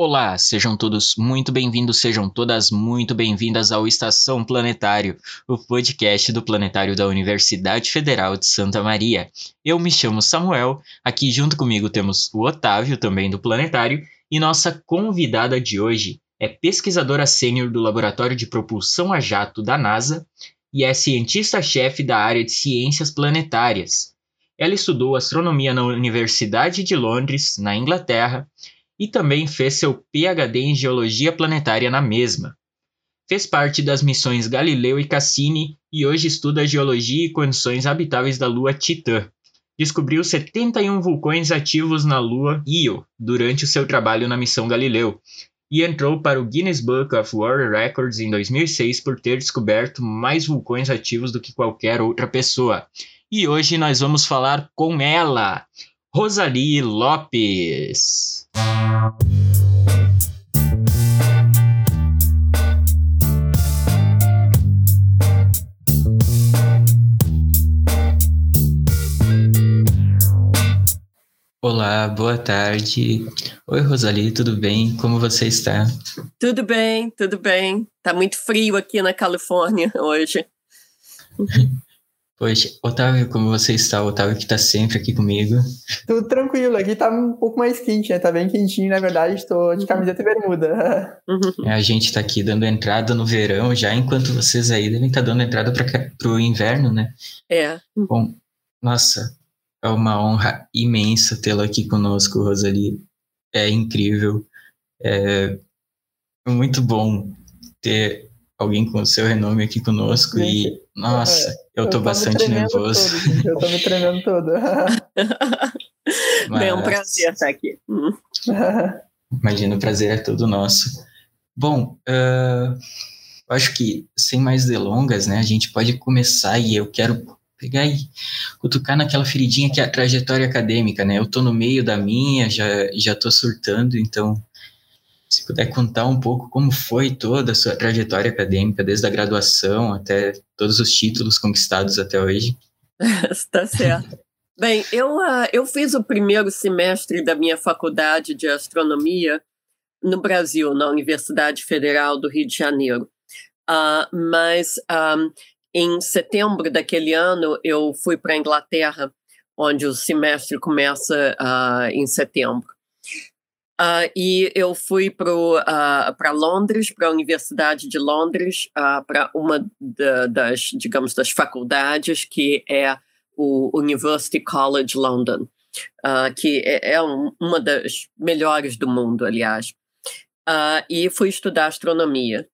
Olá, sejam todos muito bem-vindos, sejam todas muito bem-vindas ao Estação Planetário, o podcast do Planetário da Universidade Federal de Santa Maria. Eu me chamo Samuel, aqui junto comigo temos o Otávio, também do Planetário, e nossa convidada de hoje é pesquisadora sênior do Laboratório de Propulsão a Jato da NASA e é cientista-chefe da área de ciências planetárias. Ela estudou astronomia na Universidade de Londres, na Inglaterra, e também fez seu PhD em Geologia Planetária na mesma. Fez parte das missões Galileu e Cassini e hoje estuda geologia e condições habitáveis da Lua Titã. Descobriu 71 vulcões ativos na Lua Io durante o seu trabalho na missão Galileu e entrou para o Guinness Book of World Records em 2006 por ter descoberto mais vulcões ativos do que qualquer outra pessoa. E hoje nós vamos falar com ela, Rosalie Lopes. Olá, boa tarde. Oi, Rosalie, tudo bem? Como você está? Tudo bem, tudo bem. Tá muito frio aqui na Califórnia hoje. Poxa, Otávio, como você está? Otávio que está sempre aqui comigo. Tudo tranquilo, aqui tá um pouco mais quente, né? Tá bem quentinho, na verdade, estou de camiseta e bermuda. É, a gente está aqui dando entrada no verão já, enquanto vocês aí devem estar tá dando entrada para o inverno, né? É. Bom, nossa, é uma honra imensa tê-la aqui conosco, Rosalie. É incrível. É muito bom ter alguém com o seu renome aqui conosco gente, e, nossa, é. Eu tô, bastante nervoso. Todo, eu tô me tremendo todo. Mas... É um prazer estar aqui. Imagina, o prazer é todo nosso. Bom, uh, acho que sem mais delongas, né, a gente pode começar e eu quero pegar e cutucar naquela feridinha que é a trajetória acadêmica, né? Eu tô no meio da minha, já, já tô surtando, então se puder contar um pouco como foi toda a sua trajetória acadêmica, desde a graduação até todos os títulos conquistados até hoje. Está certo. Bem, eu, uh, eu fiz o primeiro semestre da minha faculdade de astronomia no Brasil, na Universidade Federal do Rio de Janeiro. Uh, mas ah, em setembro daquele ano, eu fui para a Inglaterra, onde o semestre começa uh, em setembro. Uh, e eu fui para uh, Londres, para a Universidade de Londres, uh, para uma da, das, digamos, das faculdades que é o University College London, que é, é um, uma das melhores do mundo, aliás. e fui estudar astronomia.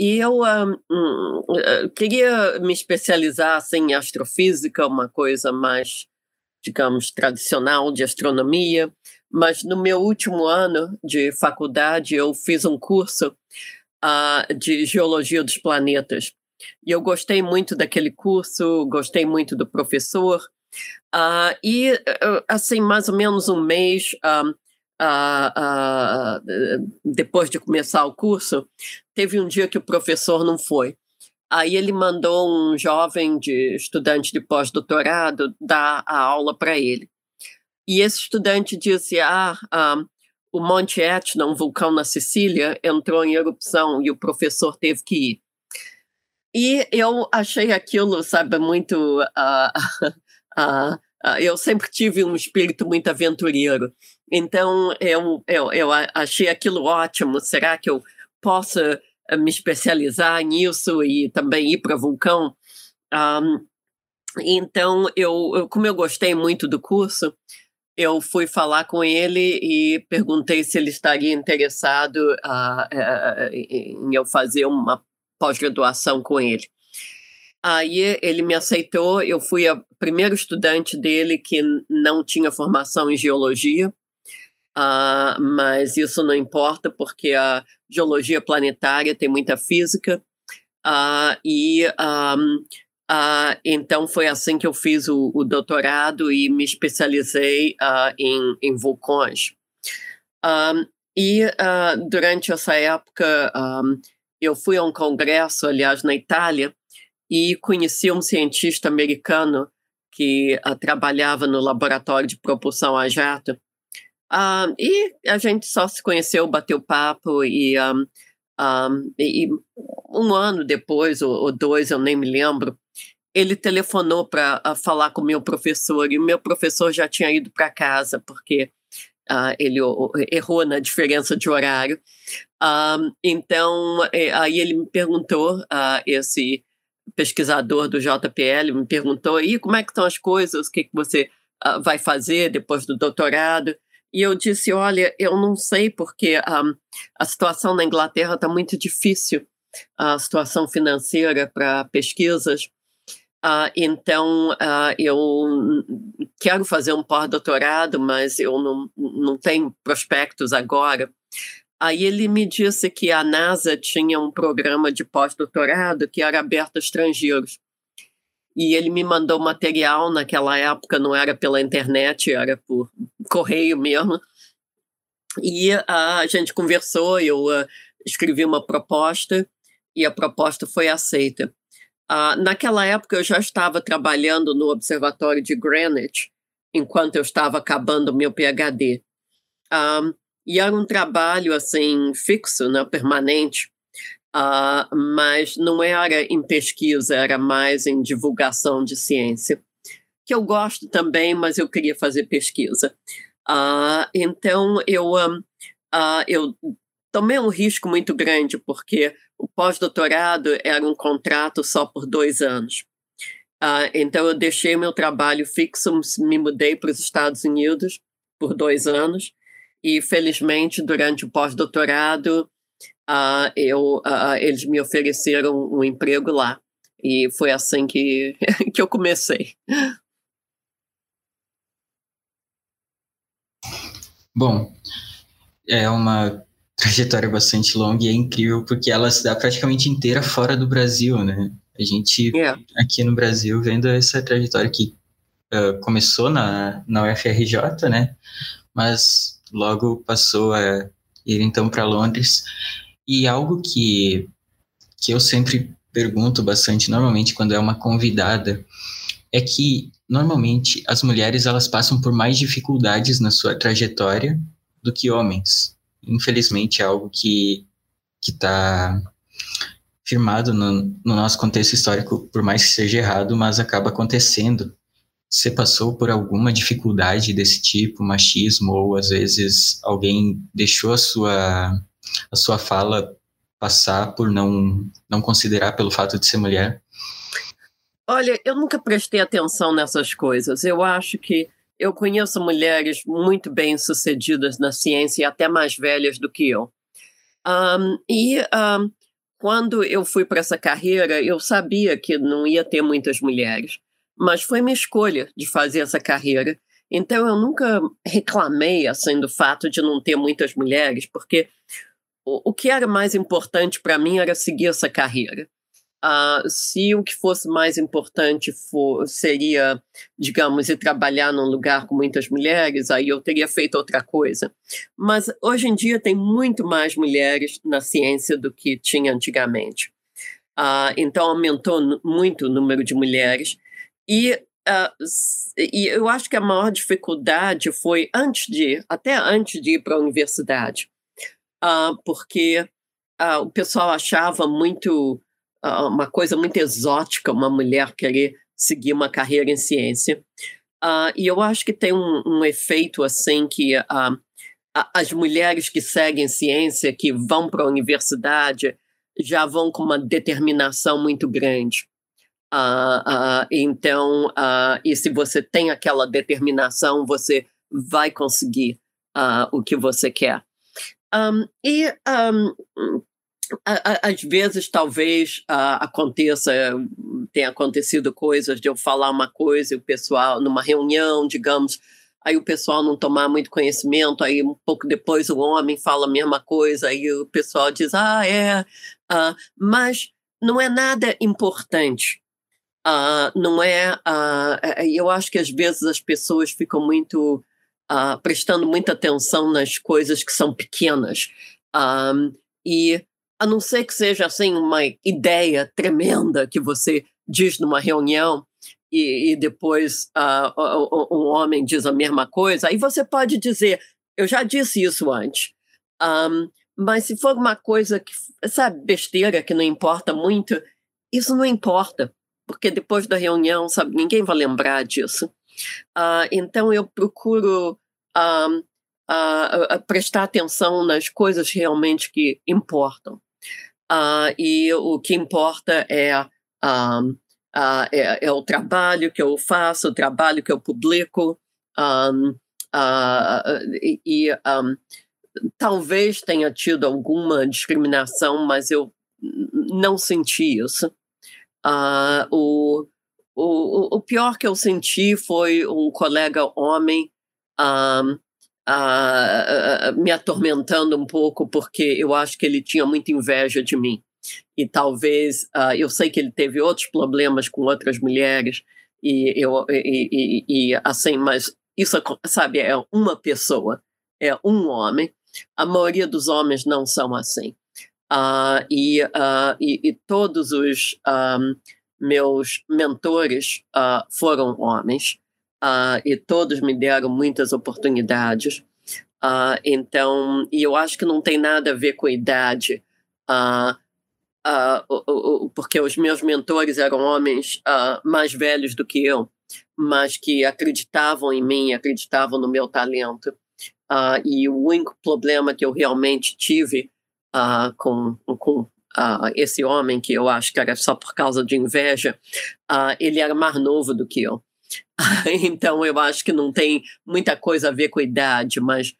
e eu um, queria me especializar assim, em astrofísica, uma coisa mais, digamos, tradicional de astronomia mas no meu último ano de faculdade eu fiz um curso uh, de geologia dos planetas. E eu gostei muito daquele curso, gostei muito do professor. Uh, e, assim, mais ou menos um mês uh, depois de começar o curso, teve um dia que o professor não foi. Aí ele mandou um jovem de estudante de pós-doutorado dar a aula para ele. E esse estudante disse: Ah, um, o Monte Etna, um vulcão na Sicília, entrou em erupção e o professor teve que ir. E eu achei aquilo, sabe, muito. Uh, uh, uh, eu sempre tive um espírito muito aventureiro. Então, eu, eu, eu achei aquilo ótimo. Será que eu posso eh, me especializar nisso e também ir para vulcão? Um, então, eu, como eu gostei muito do curso, eu fui falar com ele e perguntei se ele estaria interessado uh, uh, em eu fazer uma pós-graduação com ele. Aí ele me aceitou, eu fui a primeiro estudante dele que não tinha formação em geologia, uh, mas isso não importa porque a geologia planetária tem muita física e um, Uh, então foi assim que eu fiz o, o doutorado e me especializei uh, em, em vulcões. Um, e uh, durante essa época um, eu fui a um congresso, aliás, na Itália, e conheci um cientista americano que trabalhava no laboratório de propulsão a jato. E a gente só se conheceu, bateu papo e, um, um, e um ano depois, ou, ou, dois, eu nem me lembro, ele telefonou para uh, falar com o meu professor e o meu professor já tinha ido para casa porque uh, ele errou na diferença de horário. então, é, aí ele me perguntou, esse pesquisador do JPL me perguntou, e como é que estão as coisas, o que, que você vai fazer depois do doutorado? E eu disse: Olha, eu não sei, porque um, a situação na Inglaterra está muito difícil, a situação financeira para pesquisas. Uh, então, uh, eu quero fazer um pós-doutorado, mas eu não, não tenho prospectos agora. Aí ele me disse que a NASA tinha um programa de pós-doutorado que era aberto a estrangeiros e ele me mandou material naquela época, não era pela internet, era por correio mesmo. E a gente conversou, eu uh, escrevi uma proposta e a proposta foi aceita. Uh, naquela época eu já estava trabalhando no Observatório de Greenwich, enquanto eu estava acabando o meu PhD. Um, e era um trabalho assim fixo, né, permanente. Uh, mas não era em pesquisa, era mais em divulgação de ciência, que eu gosto também, mas eu queria fazer pesquisa. Uh, então eu, uh, eu tomei um risco muito grande, porque o pós-doutorado era um contrato só por dois anos. então eu deixei meu trabalho fixo, me mudei para os Estados Unidos por dois anos, e felizmente durante o pós-doutorado uh, eu, uh, eles me ofereceram um emprego lá. E foi assim que, que eu comecei. Bom, é uma trajetória bastante longa e é incrível porque ela se dá praticamente inteira fora do Brasil, né? A gente yeah. aqui no Brasil vendo essa trajetória que uh, começou na, na UFRJ, né? Mas logo passou a ir então para Londres e algo que, que eu sempre pergunto bastante, normalmente quando é uma convidada, é que normalmente as mulheres elas passam por mais dificuldades na sua trajetória do que homens. Infelizmente é algo que está firmado no, no nosso contexto histórico, por mais que seja errado, mas acaba acontecendo. Você passou por alguma dificuldade desse tipo, machismo, ou às vezes alguém deixou a sua a sua fala passar por não, não considerar pelo fato de ser mulher? Olha, eu nunca prestei atenção nessas coisas. Eu acho que eu conheço mulheres muito bem sucedidas na ciência e até mais velhas do que eu. Um, e um, quando eu fui para essa carreira, eu sabia que não ia ter muitas mulheres, mas foi minha escolha de fazer essa carreira. Então eu nunca reclamei assim do fato de não ter muitas mulheres, porque o, que era mais importante para mim era seguir essa carreira. Uh, se o que fosse mais importante for, seria, digamos, ir trabalhar num lugar com muitas mulheres, aí eu teria feito outra coisa. Mas hoje em dia tem muito mais mulheres na ciência do que tinha antigamente. Uh, então aumentou muito o número de mulheres. E, uh, e eu acho que a maior dificuldade foi antes de, até antes de ir para a universidade uh, porque uh, o pessoal achava muito uh, uma coisa muito exótica uma mulher querer seguir uma carreira em ciência. e eu acho que tem um, um efeito assim que as mulheres que seguem ciência, que vão para a universidade, já vão com uma determinação muito grande. Uh, uh, então, uh, e se você tem aquela determinação, você vai conseguir o que você quer. Um, e um, às vezes talvez uh, aconteça, tenha acontecido coisas de eu falar uma coisa e o pessoal, numa reunião, digamos, aí o pessoal não tomar muito conhecimento, aí um pouco depois o homem fala a mesma coisa, aí o pessoal diz, ah, é, uh, mas não é nada importante. Uh, não é, eu acho que às vezes as pessoas ficam muito uh, prestando muita atenção nas coisas que são pequenas. Um, e a não ser que seja assim uma ideia tremenda que você diz numa reunião e, e depois uh, um homem diz a mesma coisa, aí você pode dizer eu já disse isso antes. Um, mas se for uma coisa que, sabe, besteira que não importa muito, isso não importa, porque depois da reunião, sabe, ninguém vai lembrar disso. Uh, então eu procuro uh, uh, prestar atenção nas coisas realmente que importam. e o que importa é, é, é, o trabalho que eu faço, o trabalho que eu publico, um, e, um, talvez tenha tido alguma discriminação, mas eu não senti isso. Uh, o, o, pior que eu senti foi um colega homem uh, uh, me atormentando um pouco, porque eu acho que ele tinha muita inveja de mim. E talvez, eu sei que ele teve outros problemas com outras mulheres, e, eu, e, e, e assim, mas isso, sabe, é uma pessoa, é um homem. A maioria dos homens não são assim. Uh, e, uh, e, todos os um, meus mentores uh, foram homens, e todos me deram muitas oportunidades. então, e eu acho que não tem nada a ver com a idade, porque os meus mentores eram homens mais velhos do que eu, mas que acreditavam em mim, acreditavam no meu talento. Uh, e o único problema que eu realmente tive uh, com, com uh, esse homem, que eu acho que era só por causa de inveja, ele era mais novo do que eu. então eu acho que não tem muita coisa a ver com a idade, mas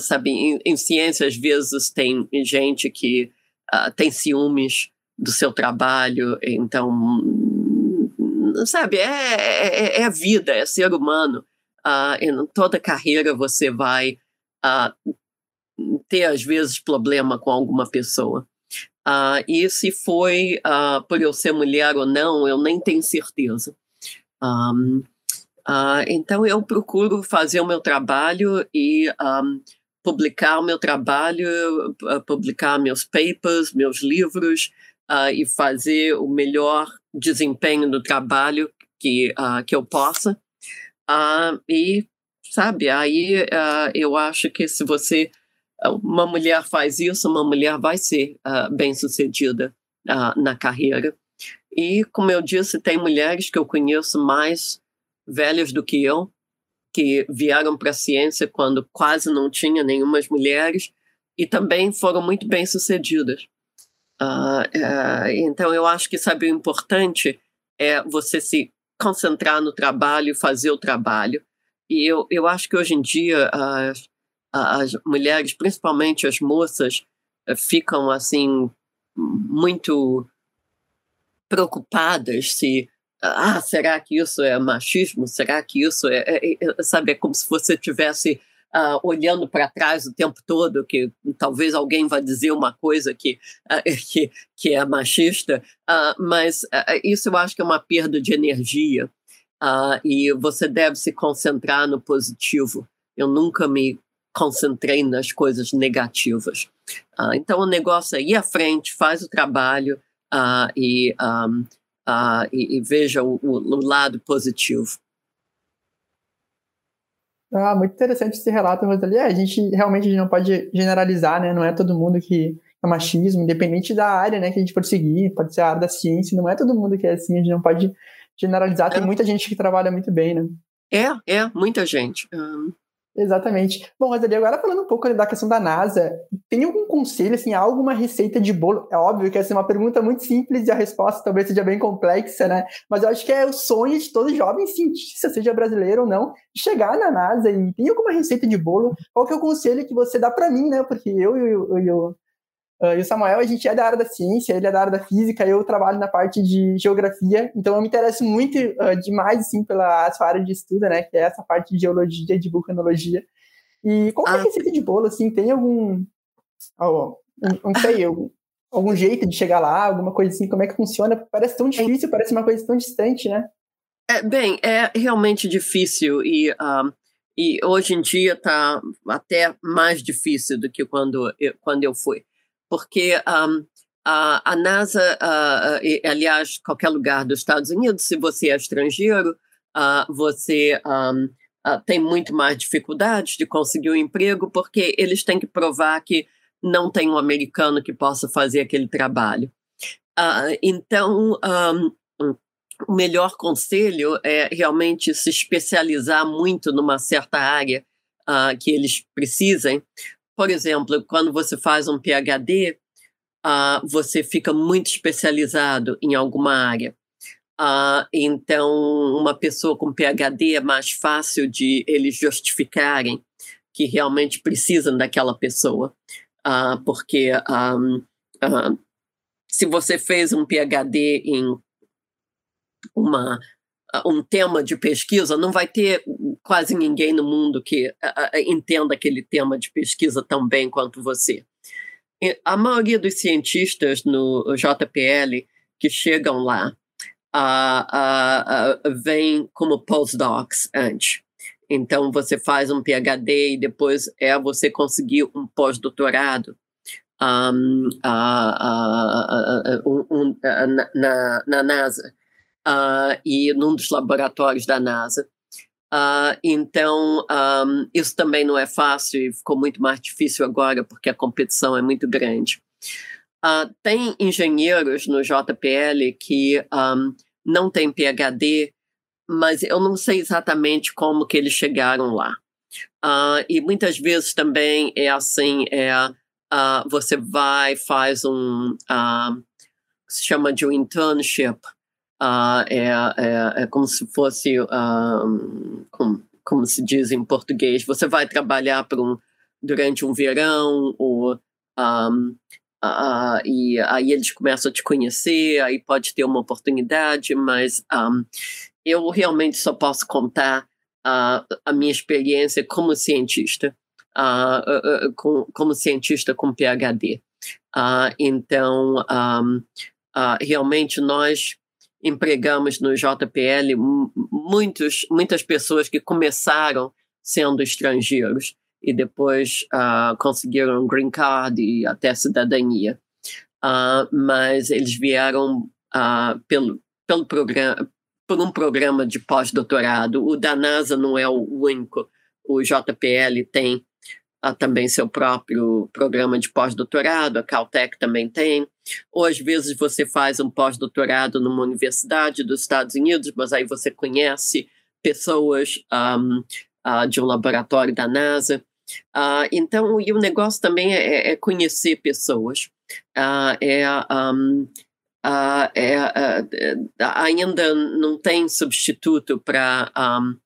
sabe, em, em, ciência às vezes tem gente que tem ciúmes do seu trabalho, então sabe, é, é, é, vida, é ser humano uh, em toda carreira você vai uh, ter, às vezes, problema com alguma pessoa. Uh, e se foi uh, por eu ser mulher ou não, eu nem tenho certeza. Um, uh, então, eu procuro fazer o meu trabalho e um, publicar o meu trabalho, publicar meus papers, meus livros e fazer o melhor desempenho do trabalho que, que eu possa. E, sabe, aí eu acho que se você, uma mulher faz isso, uma mulher vai ser uh, bem-sucedida na carreira. E, como eu disse, tem mulheres que eu conheço mais velhas do que eu, que vieram para a ciência quando quase não tinha nenhuma mulheres e também foram muito bem-sucedidas. Uh, então, eu acho que, sabe, o importante é você se concentrar no trabalho, fazer o trabalho. E eu, eu acho que hoje em dia as mulheres, principalmente as moças, eh, ficam assim muito preocupadas se ah será que isso é machismo? Será que isso é, é, é sabe é como se você tivesse uh, olhando para trás o tempo todo, que talvez alguém vá dizer uma coisa que, uh, que, que é machista, uh, mas isso eu acho que é uma perda de energia. E você deve se concentrar no positivo. Eu nunca me concentrei nas coisas negativas. então o negócio é ir à frente, faz o trabalho e, um, e, e, veja o, o lado positivo. Ah, muito interessante esse relato, Rosalie. É, a gente realmente não pode generalizar, né? Não é todo mundo que é machismo, independente da área, né, que a gente for seguir, pode ser a área da ciência, não é todo mundo que é assim, a gente não pode generalizar. Tem é. muita gente que trabalha muito bem, né? É, é, muita gente. Exatamente. Bom, Rosalie, agora falando um pouco da questão da NASA, tem algum conselho, assim, alguma receita de bolo? É óbvio que essa é uma pergunta muito simples e a resposta talvez seja bem complexa, né? Mas eu acho que é o sonho de todo jovem cientista, seja brasileiro ou não, chegar na NASA e tem alguma receita de bolo? Qual que é o conselho que você dá para mim, né? Porque eu e o Uh, e o Samuel, a gente é da área da ciência, ele é da área da física, eu trabalho na parte de geografia, então eu me interesso muito uh, demais, assim, pela sua área de estudo, né, que é essa parte de geologia, de vulcanologia. E qual ah. é a ah. receita de bolo, assim, tem algum, oh, não sei, algum, algum jeito de chegar lá, alguma coisa assim, como é que funciona? Parece tão difícil, parece uma coisa tão distante, né? É, bem, é realmente difícil e, um, e hoje em dia está até mais difícil do que quando eu, quando eu fui porque um, a, a, NASA, uh, e, aliás, qualquer lugar dos Estados Unidos, se você é estrangeiro, uh, você um, uh, têm muito mais dificuldades de conseguir um emprego porque eles têm que provar que não tem um americano que possa fazer aquele trabalho. Uh, então, um, o melhor conselho é realmente se especializar muito numa certa área que eles precisem. Por exemplo, quando você faz um PhD, uh, você fica muito especializado em alguma área. Uh, então, uma pessoa com PhD é mais fácil de eles justificarem que realmente precisam daquela pessoa, uh, porque um, se você fez um PhD em uma um tema de pesquisa, não vai ter quase ninguém no mundo que entenda aquele tema de pesquisa tão bem quanto você. A maioria dos cientistas no JPL que chegam lá uh, uh, uh, vem como postdocs antes. Então, você faz um PhD e depois é você conseguir um pós-doutorado um, um, um, na, na, NASA e num dos laboratórios da NASA. Então, isso também não é fácil e ficou muito mais difícil agora porque a competição é muito grande. Uh, tem engenheiros no JPL que um, não têm PhD, mas eu não sei exatamente como que eles chegaram lá. Uh, e muitas vezes também é assim, é, uh, você vai, faz um, se chama de um internship, é, é, é, como se fosse, como, como se diz em português, você vai trabalhar por um, durante um verão ou um, Uh, e aí eles começam a te conhecer, aí pode ter uma oportunidade, mas um, eu realmente só posso contar uh, a minha experiência como cientista, uh, com, como cientista com PhD. então, um, realmente nós empregamos no JPL muitos, muitas pessoas que começaram sendo estrangeiros e depois uh, conseguiram green card e até cidadania. Uh, mas eles vieram uh, pelo, pelo programa, por um programa de pós-doutorado. O da NASA não é o único. O JPL tem também seu próprio programa de pós-doutorado, a Caltech também tem. Ou às vezes você faz um pós-doutorado numa universidade dos Estados Unidos, mas aí você conhece pessoas um, de um laboratório da NASA. Uh, então, e o negócio também é, é, é conhecer pessoas. Uh, é, um, uh, é, ainda não tem substituto para um,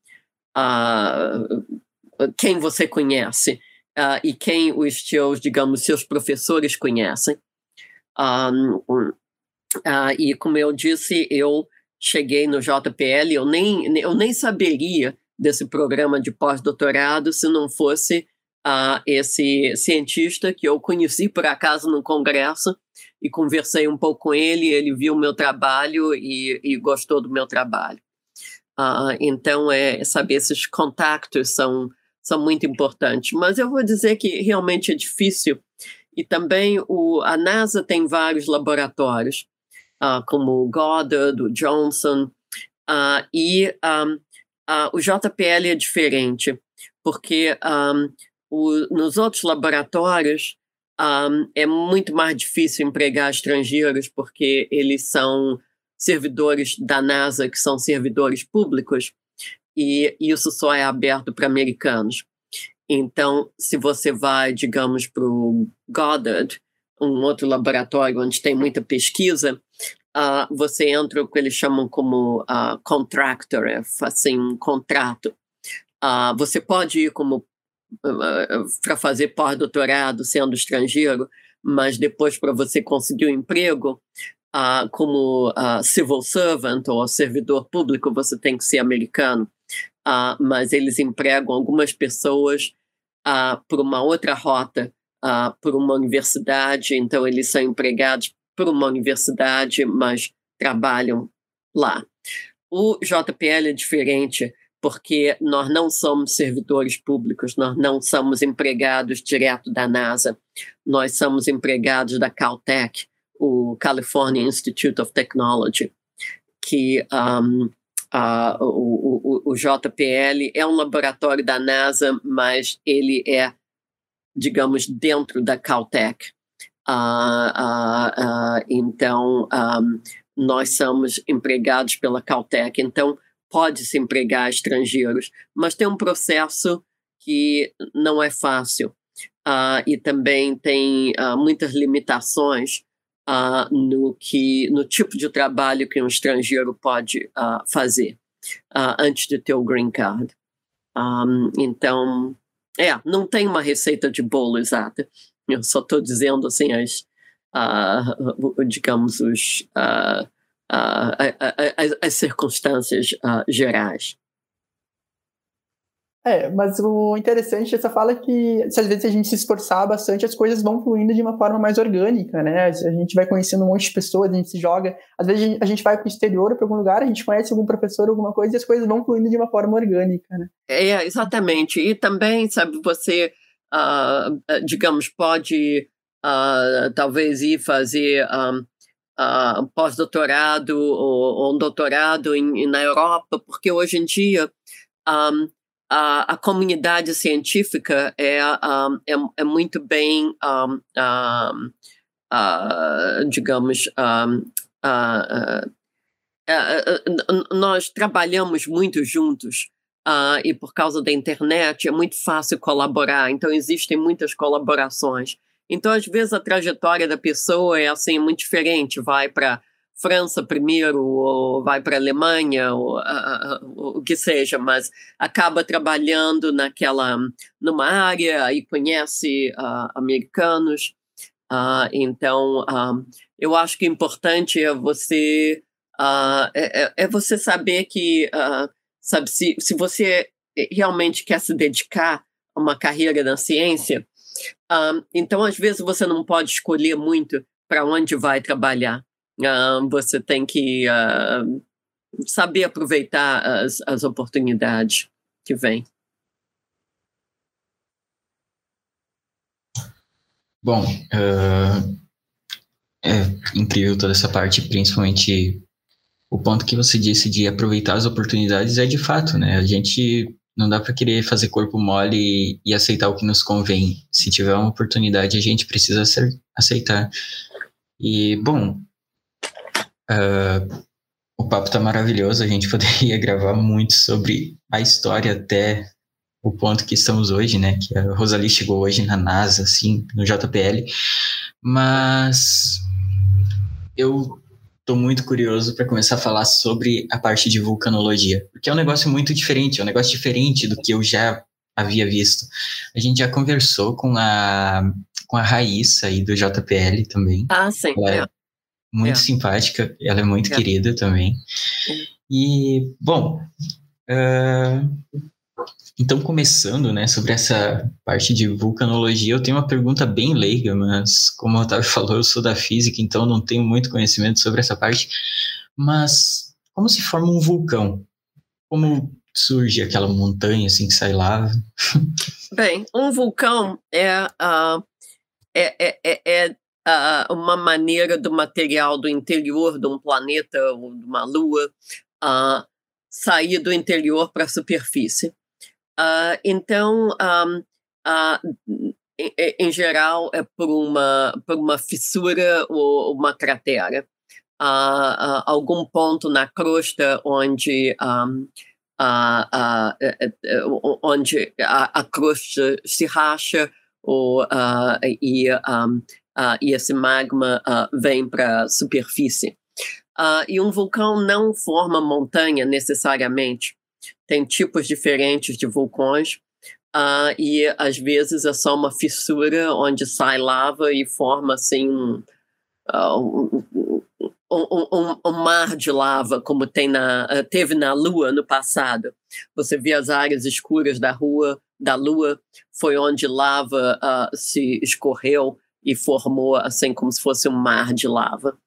quem você conhece e quem os seus, digamos, seus professores conhecem. Um, e como eu disse, eu cheguei no JPL, eu nem, eu nem saberia desse programa de pós-doutorado se não fosse uh, esse cientista que eu conheci por acaso no congresso e conversei um pouco com ele, ele viu o meu trabalho e, e gostou do meu trabalho. Uh, então, é, saber esses contatos são, são muito importantes. Mas eu vou dizer que realmente é difícil. E também o, a NASA tem vários laboratórios, uh, como o Goddard, o Johnson, uh, e um, o JPL é diferente, porque um, o, nos outros laboratórios, um, é muito mais difícil empregar estrangeiros porque eles são servidores da NASA, que são servidores públicos, e isso só é aberto para americanos. Então, se você vai, digamos, para o Goddard, um outro laboratório onde tem muita pesquisa, uh, você entra o que eles chamam como uh, contractor, é, assim, um contrato. Uh, você pode ir como para fazer pós-doutorado sendo estrangeiro, mas depois para você conseguir um emprego como civil servant ou servidor público, você tem que ser americano. Uh, mas eles empregam algumas pessoas por uma outra rota, por uma universidade, então eles são empregados por uma universidade, mas trabalham lá. O JPL é diferente porque nós não somos servidores públicos, nós não somos empregados direto da NASA, nós somos empregados da Caltech, o California Institute of Technology, que um, Uh, o, o, o, JPL é um laboratório da NASA, mas ele é, digamos, dentro da Caltech. Uh, uh, então, um, nós somos empregados pela Caltech, então pode-se empregar estrangeiros, mas tem um processo que não é fácil e também tem muitas limitações uh, no que no tipo de trabalho que um estrangeiro pode uh, fazer uh, antes de ter o green card. Um, então, é, não tem uma receita de bolo exata. Eu só estou dizendo assim as, digamos os as, as circunstâncias gerais. É, mas o interessante dessa fala é que se às vezes a gente se esforçar bastante, as coisas vão fluindo de uma forma mais orgânica, né? A gente vai conhecendo um monte de pessoas, a gente se joga. Às vezes a gente vai para o exterior, para algum lugar, a gente conhece algum professor, alguma coisa, e as coisas vão fluindo de uma forma orgânica, né? É, exatamente. E também, sabe, você, uh, digamos, pode uh, talvez ir fazer. Um, uh, pós-doutorado ou, ou, um doutorado em, na Europa, porque hoje em dia um, a, a comunidade científica é, um, é, é, muito bem, um, uh, digamos, uh, uh, nós trabalhamos muito juntos e por causa da internet é muito fácil colaborar, então existem muitas colaborações. Então, às vezes, a trajetória da pessoa é assim muito diferente, vai para França primeiro, ou vai para a Alemanha, ou uh, o que seja, mas acaba trabalhando naquela, numa área e conhece uh, americanos. Uh, então, eu acho que o importante é você, é, é, é, você saber que, sabe, se, se você realmente quer se dedicar a uma carreira na ciência, então, às vezes, você não pode escolher muito para onde vai trabalhar. Uh, você tem que uh, saber aproveitar as, as oportunidades que vêm. Bom, uh, é incrível toda essa parte, principalmente o ponto que você disse de aproveitar as oportunidades é de fato, né? A gente não dá para querer fazer corpo mole e, aceitar o que nos convém. Se tiver uma oportunidade, a gente precisa aceitar. E, bom, Uh, o papo tá maravilhoso, a gente poderia gravar muito sobre a história até o ponto que estamos hoje, né? Que a Rosalie chegou hoje na NASA, assim, no JPL. Mas eu tô muito curioso para começar a falar sobre a parte de vulcanologia, porque é um negócio muito diferente, é um negócio diferente do que eu já havia visto. A gente já conversou com a com a Raíssa aí do JPL também. Ah, sim. Ela, é muito é. simpática, ela é muito é. querida também. E, bom, uh, então começando, né, sobre essa parte de vulcanologia, eu tenho uma pergunta bem leiga, mas como o Otávio falou, eu sou da física, então não tenho muito conhecimento sobre essa parte, mas como se forma um vulcão? Como surge aquela montanha assim que sai lava? Bem, um vulcão é, uh, é, é, é, uh, uma maneira do material do interior de um planeta ou de uma lua uh, sair do interior para a superfície. Uh, então, em, em, geral, é por uma, por uma fissura ou uma cratera. algum ponto na crosta onde um, onde a, a, crosta se racha ou, e um, uh, e esse magma uh, vem para a superfície. Uh, e um vulcão não forma montanha necessariamente. Tem tipos diferentes de vulcões, e às vezes é só uma fissura onde sai lava e forma assim um, um, um, um, mar de lava, como tem na, teve na Lua no passado. Você vê as áreas escuras da rua, da Lua, foi onde lava uh, se escorreu e formou assim como se fosse um mar de lava.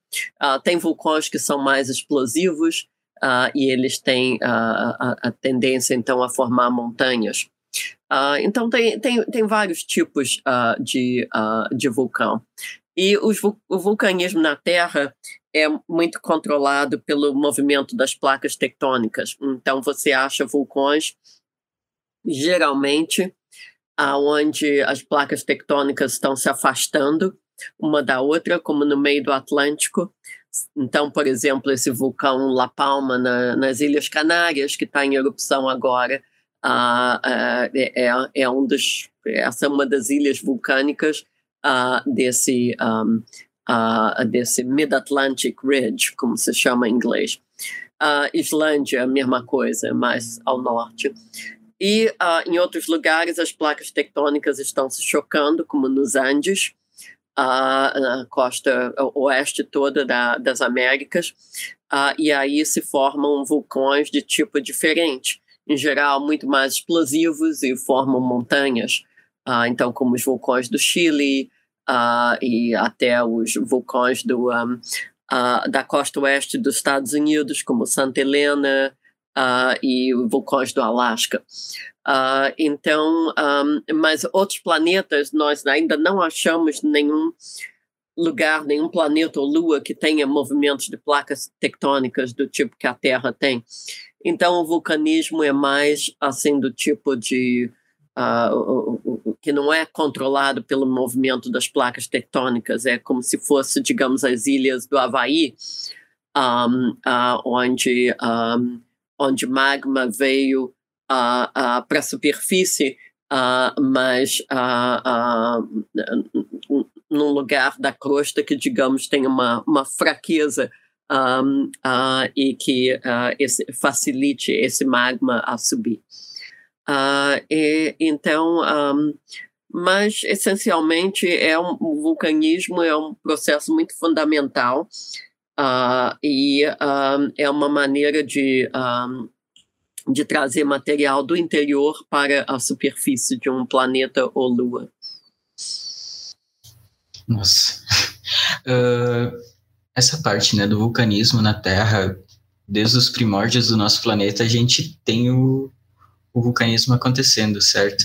Uh, tem vulcões que são mais explosivos uh, e eles têm uh, a, a, tendência então a formar montanhas. então tem, tem, tem vários tipos de, de vulcão. E os, o vulcanismo na Terra é muito controlado pelo movimento das placas tectônicas. Então, você acha vulcões, geralmente, aonde as placas tectônicas estão se afastando uma da outra, como no meio do Atlântico. Então, por exemplo, esse vulcão La Palma na, nas Ilhas Canárias, que está em erupção agora, uh, uh, é, é, um dos, essa é uma das ilhas vulcânicas uh, desse, um, desse Mid-Atlantic Ridge, como se chama em inglês. Islândia, a mesma coisa, mais ao norte. E em outros lugares, as placas tectônicas estão se chocando, como nos Andes, na costa oeste toda da, das Américas, uh, e aí se formam vulcões de tipo diferente, em geral muito mais explosivos e formam montanhas, uh, então como os vulcões do Chile e até os vulcões do, um, da costa oeste dos Estados Unidos, como Santa Helena e vulcões do Alasca. Uh, então, um, mas outros planetas, nós ainda não achamos nenhum lugar, nenhum planeta ou lua que tenha movimentos de placas tectônicas do tipo que a Terra tem. Então, o vulcanismo é mais assim do tipo de uh, que não é controlado pelo movimento das placas tectônicas, é como se fosse, digamos, as ilhas do Havaí, um, uh, onde, um, onde magma veio uh, uh, para a superfície, uh, mas num lugar da crosta que, digamos, tem uma, uma fraqueza um, e que esse, facilite esse magma a subir. E, então, um, mas essencialmente é um, o vulcanismo é um processo muito fundamental uh, e um, é uma maneira de um, de trazer material do interior para a superfície de um planeta ou lua. Nossa. Uh, essa parte né, do vulcanismo na Terra, desde os primórdios do nosso planeta, a gente tem o, o vulcanismo acontecendo, certo?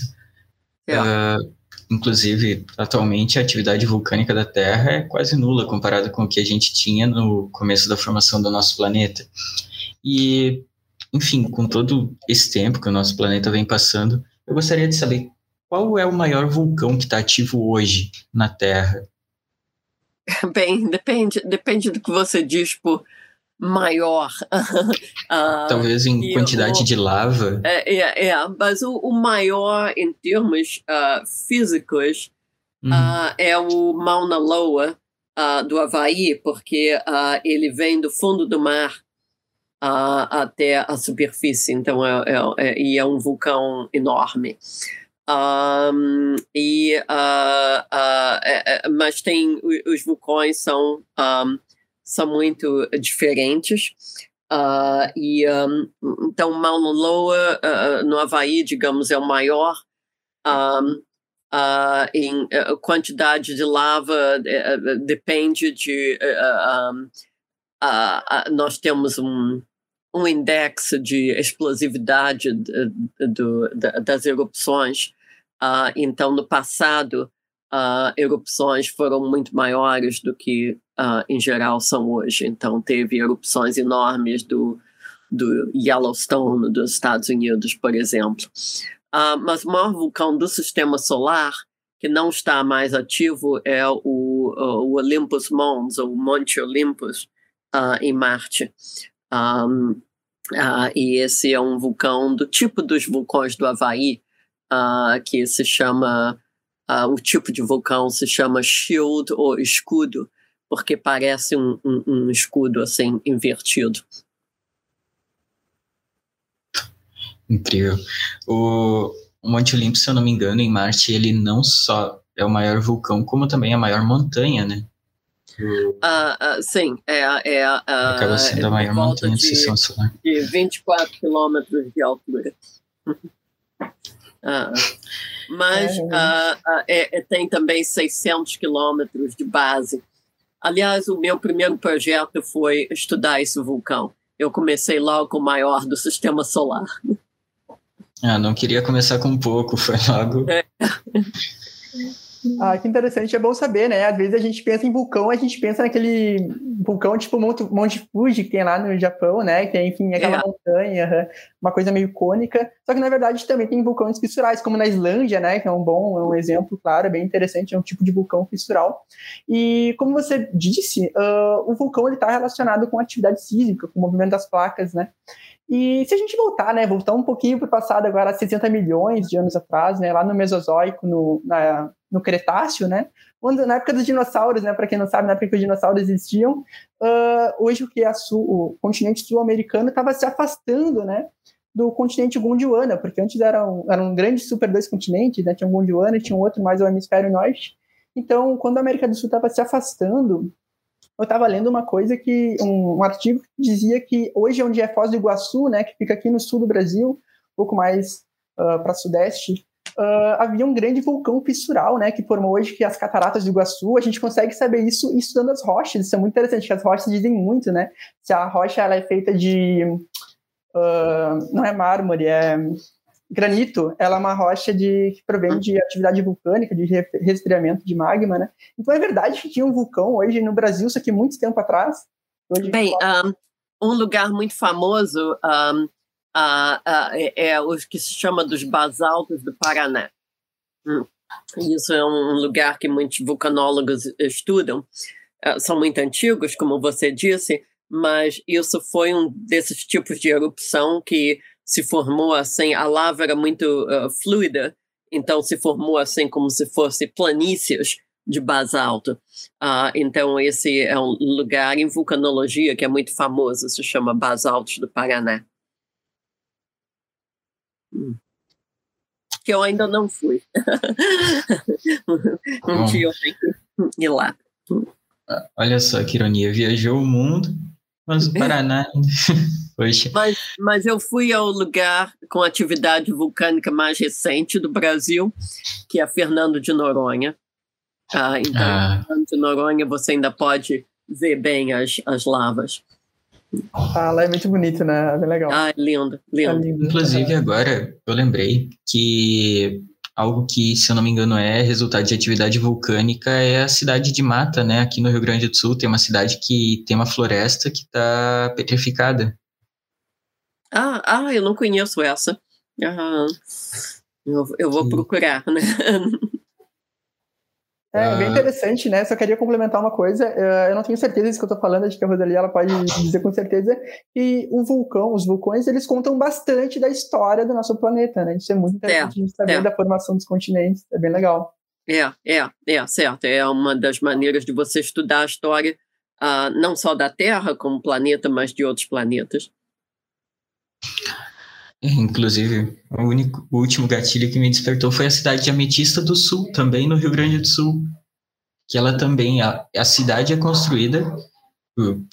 É. Uh, inclusive, atualmente, a atividade vulcânica da Terra é quase nula comparada com o que a gente tinha no começo da formação do nosso planeta. E enfim, com todo esse tempo que o nosso planeta vem passando, eu gostaria de saber qual é o maior vulcão que está ativo hoje na Terra? Bem, depende, depende do que você diz por maior. uh, Talvez em quantidade o, de lava. É, é, é, mas o, o maior em termos uh, físicos uh, é o Mauna Loa do Havaí, porque ele vem do fundo do mar até a superfície, então é, é, é, e é um vulcão enorme. Um, e, uh, uh, mas tem os vulcões são um, são muito diferentes uh, e um, então Mauna Loa no Havaí digamos é o maior em quantidade de lava depende de nós temos um um index de explosividade do, das erupções. Uh, então, no passado, uh, erupções foram muito maiores do que, uh, em geral, são hoje. Então, teve erupções enormes do, do Yellowstone, dos Estados Unidos, por exemplo. mas o maior vulcão do sistema solar, que não está mais ativo, é o, o Olympus Mons, ou Monte Olympus, em Marte. Um, Uh, e esse é um vulcão do tipo dos vulcões do Havaí, uh, que se chama, uh, o tipo de vulcão se chama shield ou escudo, porque parece um, um, um escudo assim invertido. Incrível. O, Monte Olimpo, se eu não me engano, em Marte, ele não só é o maior vulcão, como também a maior montanha, né? Uh, uh, sim, é, é uh, Acaba sendo a maior montanha do sistema solar. De 24 quilômetros de altura. Mas é, é, tem também 600 quilômetros de base. Aliás, o meu primeiro projeto foi estudar esse vulcão. Eu comecei logo com o maior do sistema solar. Ah, não queria começar com pouco, foi logo. É. Ah, que interessante, é bom saber, né? Às vezes a gente pensa em vulcão, a gente pensa naquele vulcão tipo Monte, Fuji que tem lá no Japão, né? Que é, enfim, aquela é. montanha, uma coisa meio cônica. Só que na verdade também tem vulcões fissurais, como na Islândia, né? Que é um bom, é um exemplo, claro, é bem interessante, é um tipo de vulcão fissural. E como você disse, uh, o vulcão ele está relacionado com atividade sísmica, com o movimento das placas, né? E se a gente voltar, né, voltar um pouquinho para o passado, agora 60 milhões de anos atrás, né, lá no Mesozoico, no, na, no Cretáceo, né, quando, na época dos dinossauros, né, para quem não sabe, na época que os dinossauros existiam, uh, hoje o que é sul, o continente sul-americano estava se afastando, né, do continente Gondwana, porque antes eram, eram grandes super dois continentes, né, tinha um Gondwana tinha um outro mais o hemisfério norte. Então, quando a América do Sul estava se afastando eu estava lendo uma coisa que um, um, artigo que dizia que hoje onde é Foz do Iguaçu, né, que fica aqui no sul do Brasil, um pouco mais uh, para sudeste, uh, havia um grande vulcão fissural, né, que formou hoje que as cataratas do Iguaçu. A gente consegue saber isso estudando as rochas. Isso é muito interessante, porque as rochas dizem muito, né? Se a rocha ela é feita de uh, não é mármore, é granito, ela é uma rocha de, que provém de atividade vulcânica, de resfriamento de magma, né? Então é verdade que tinha um vulcão hoje no Brasil, só que muito tempo atrás. Bem, um, um, lugar muito famoso um, é, é o que se chama dos basaltos do Paraná. Hum. Isso é um lugar que muitos vulcanólogos estudam. Uh, são muito antigos, como você disse, mas isso foi um desses tipos de erupção que se formou assim, a lava era muito uh, fluida, então se formou assim como se fosse planícies de basalto. Uh, então esse é um lugar em vulcanologia que é muito famoso, se chama Basaltos do Paraná. Que eu ainda não fui. um dia eu tenho que ir lá. Olha só que ironia, viajou o mundo, mas o Paraná Poxa. Mas, mas eu fui ao lugar com atividade vulcânica mais recente do Brasil, que é Fernando de Noronha. Ah, então, ah. Fernando de Noronha você ainda pode ver bem as, as lavas. Ah, lá é muito bonito, né? É bem legal. Ah, é lindo, lindo. É lindo. Inclusive, agora eu lembrei que algo que, se eu não me engano, é resultado de atividade vulcânica é a cidade de Mata, né? Aqui no Rio Grande do Sul tem uma cidade que tem uma floresta que está petrificada. Ah, ah, eu não conheço essa. Ah, eu, eu vou Sim. procurar, né? É bem ah. interessante, né? Só queria complementar uma coisa. Eh, eu não tenho certeza disso que eu estou falando, acho que a Rosalie ela pode dizer com certeza. E o vulcão, os vulcões, eles contam bastante da história do nosso planeta, né? Isso é muito interessante é, a gente saber é. da formação dos continentes. É bem legal. É, é, é, certo. É uma das maneiras de você estudar a história, uh, não só da Terra como planeta, mas de outros planetas. Inclusive, o, único, o último gatilho que me despertou foi a cidade de Ametista do Sul, também no Rio Grande do Sul. Que ela também, a, a cidade é construída,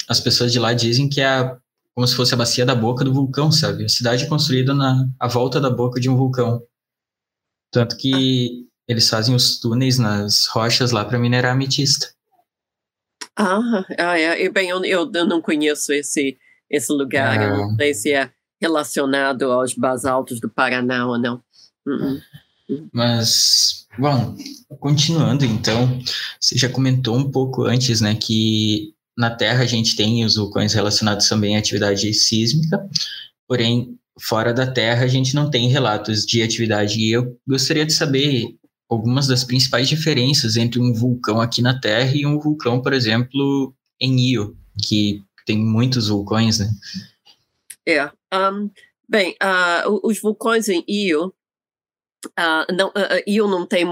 as pessoas de lá dizem que é a, como se fosse a bacia da boca do vulcão, sabe? A cidade é construída na a volta da boca de um vulcão. Tanto que eles fazem os túneis nas rochas lá para minerar ametista. Ah, ah é. Bem, eu, eu não conheço esse, esse lugar, eu não sei se é relacionado aos basaltos do Paraná ou não. Uh -uh. Mas, bom, continuando então, você já comentou um pouco antes, né, que na Terra a gente tem os vulcões relacionados também à atividade sísmica, porém, fora da Terra a gente não tem relatos de atividade. E eu gostaria de saber algumas das principais diferenças entre um vulcão aqui na Terra e um vulcão, por exemplo, em Io, que tem muitos vulcões, né? É. Um, bem, uh, os vulcões em Io, uh, não, uh, Io não tem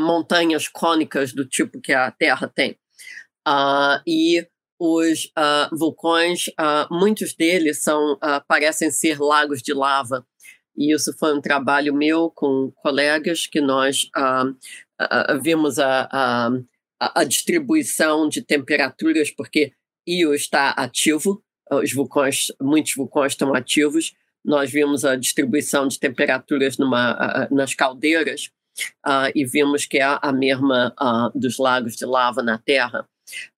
montanhas cônicas do tipo que a Terra tem. e os vulcões, muitos deles são, parecem ser lagos de lava. E isso foi um trabalho meu com colegas que nós vimos a, a, a distribuição de temperaturas, porque Io está ativo, os vulcões, muitos vulcões estão ativos. Nós vimos a distribuição de temperaturas numa, nas caldeiras uh, e vimos que é a mesma uh, dos lagos de lava na Terra.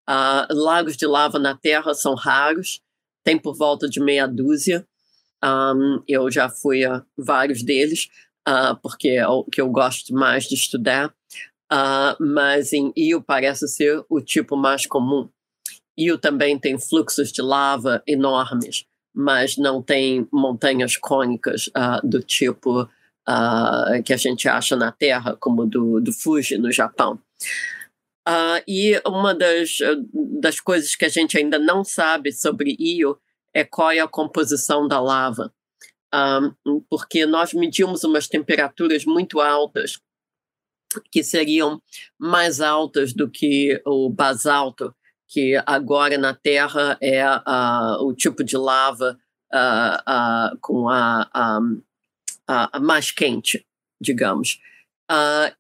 Uh, lagos de lava na Terra são raros, tem por volta de meia dúzia. Um, eu já fui a vários deles, porque é o que eu gosto mais de estudar. mas em Io parece ser o tipo mais comum. Io também tem fluxos de lava enormes, mas não tem montanhas cônicas uh, do tipo uh, que a gente acha na Terra, como do, do Fuji, no Japão. Uh, e uma das, das coisas que a gente ainda não sabe sobre Io é qual é a composição da lava. Um, porque nós medimos umas temperaturas muito altas, que seriam mais altas do que o basalto, que agora na Terra é uh, o tipo de lava uh, uh, com a, a, a, mais quente, digamos.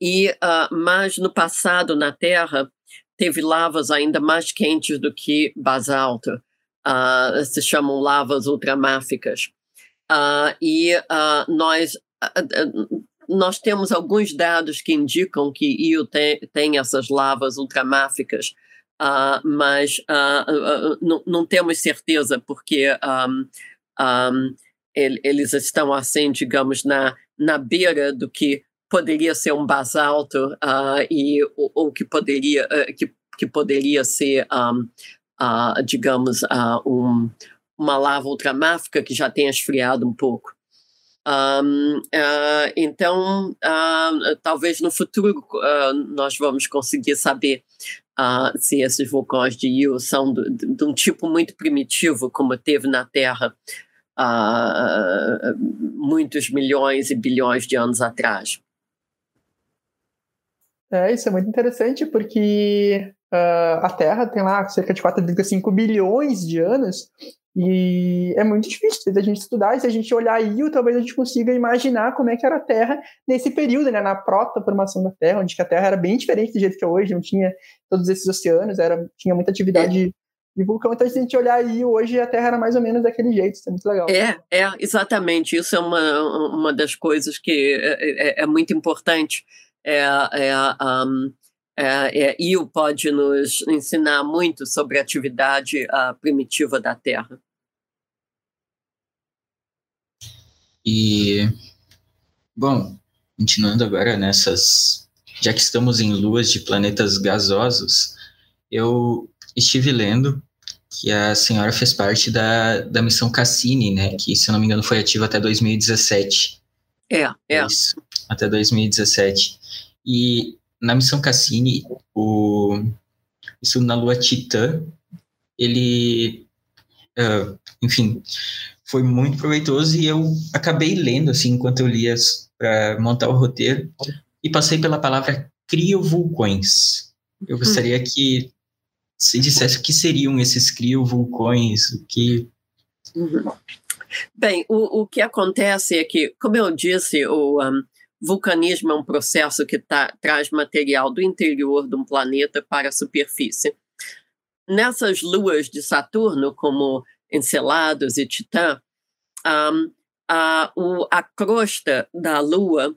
e mas no passado na Terra teve lavas ainda mais quentes do que basalto, se chamam lavas ultramáficas. e nós nós temos alguns dados que indicam que Io tem, tem essas lavas ultramáficas uh, mas uh, uh, não, temos certeza, porque um, um, eles estão assim, digamos, na, na beira do que poderia ser um basalto e ou, ou, que poderia que, que poderia ser, um, digamos, um, uma lava ultramáfica que já tenha esfriado um pouco. Um, uh, então, uh, talvez no futuro uh, nós vamos conseguir saber se esses vulcões de Io são de, de, um tipo muito primitivo, como teve na Terra muitos milhões e bilhões de anos atrás. É, isso é muito interessante, porque a Terra tem lá cerca de 4,5 bilhões de anos, e é muito difícil da gente estudar, e se a gente olhar Io, talvez a gente consiga imaginar como é que era a Terra nesse período, né, na proto-formação da Terra, onde a Terra era bem diferente do jeito que é hoje, não tinha todos esses oceanos, era, tinha muita atividade é. de vulcão. Então, se a gente olhar Io, hoje a Terra era mais ou menos daquele jeito, isso é muito legal. É, é, exatamente. Isso é uma, uma das coisas que é, é, é muito importante. É, é, um, é, é, Io pode nos ensinar muito sobre a atividade uh, primitiva da Terra. E, bom, continuando agora nessas. Já que estamos em luas de planetas gasosos, eu estive lendo que a senhora fez parte da, da missão Cassini, né? Que, se eu não me engano, foi ativa até 2017. É, é. Isso, até 2017. E na missão Cassini, o, isso na lua Titã, ele. Uh, enfim, foi muito proveitoso e eu acabei lendo assim enquanto eu lia para montar o roteiro e passei pela palavra criovulcões. Eu hum. gostaria que se dissesse o que seriam esses criovulcões, o que uhum. Bem, o, o que acontece é que, como eu disse, o um, vulcanismo é um processo que tá, traz material do interior de um planeta para a superfície. Nessas luas de Saturno, como Encelados e Titã, um, a, o, a crosta da Lua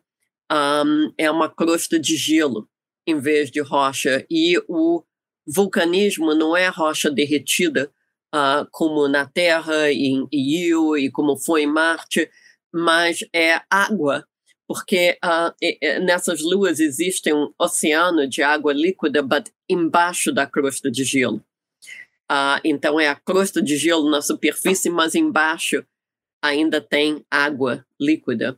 um, é uma crosta de gelo em vez de rocha, e o vulcanismo não é rocha derretida, uh, como na Terra, em Io e como foi em Marte, mas é água, porque uh, nessas luas existe um oceano de água líquida, embaixo da crosta de gelo. Uh, então é a crosta de gelo na superfície, mas embaixo ainda tem água líquida.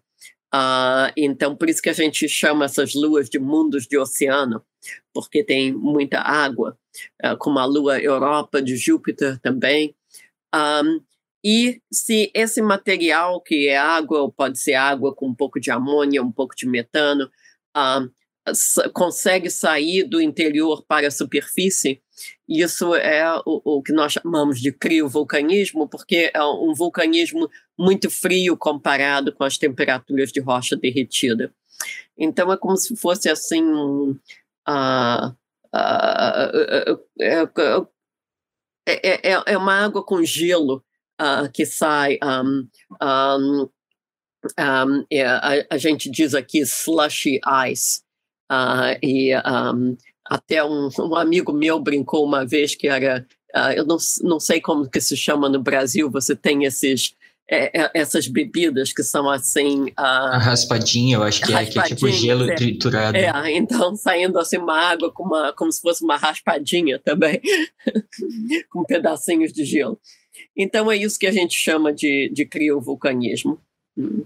Uh, então, por isso que a gente chama essas luas de mundos de oceano, porque tem muita água, como a lua Europa de Júpiter também. Um, e se esse material que é água, ou pode ser água com um pouco de amônia, um pouco de metano, um, consegue sair do interior para a superfície, isso é o, o que nós chamamos de criovulcanismo, porque é um vulcanismo muito frio comparado com as temperaturas de rocha derretida. Então é como se fosse assim uh, uh, uh, é, é, é, uma água com gelo que sai um, um, um, a, a, gente diz aqui slushy ice Uh, e até um, um, amigo meu brincou uma vez que era, uh, eu não, não sei como que se chama no Brasil, você tem esses, é, é, essas bebidas que são assim. a raspadinha, eu acho que é, que é tipo gelo é. triturado. É, então saindo assim uma água com uma, como se fosse uma raspadinha também, com pedacinhos de gelo. Então é isso que a gente chama de, de criovulcanismo. Hum.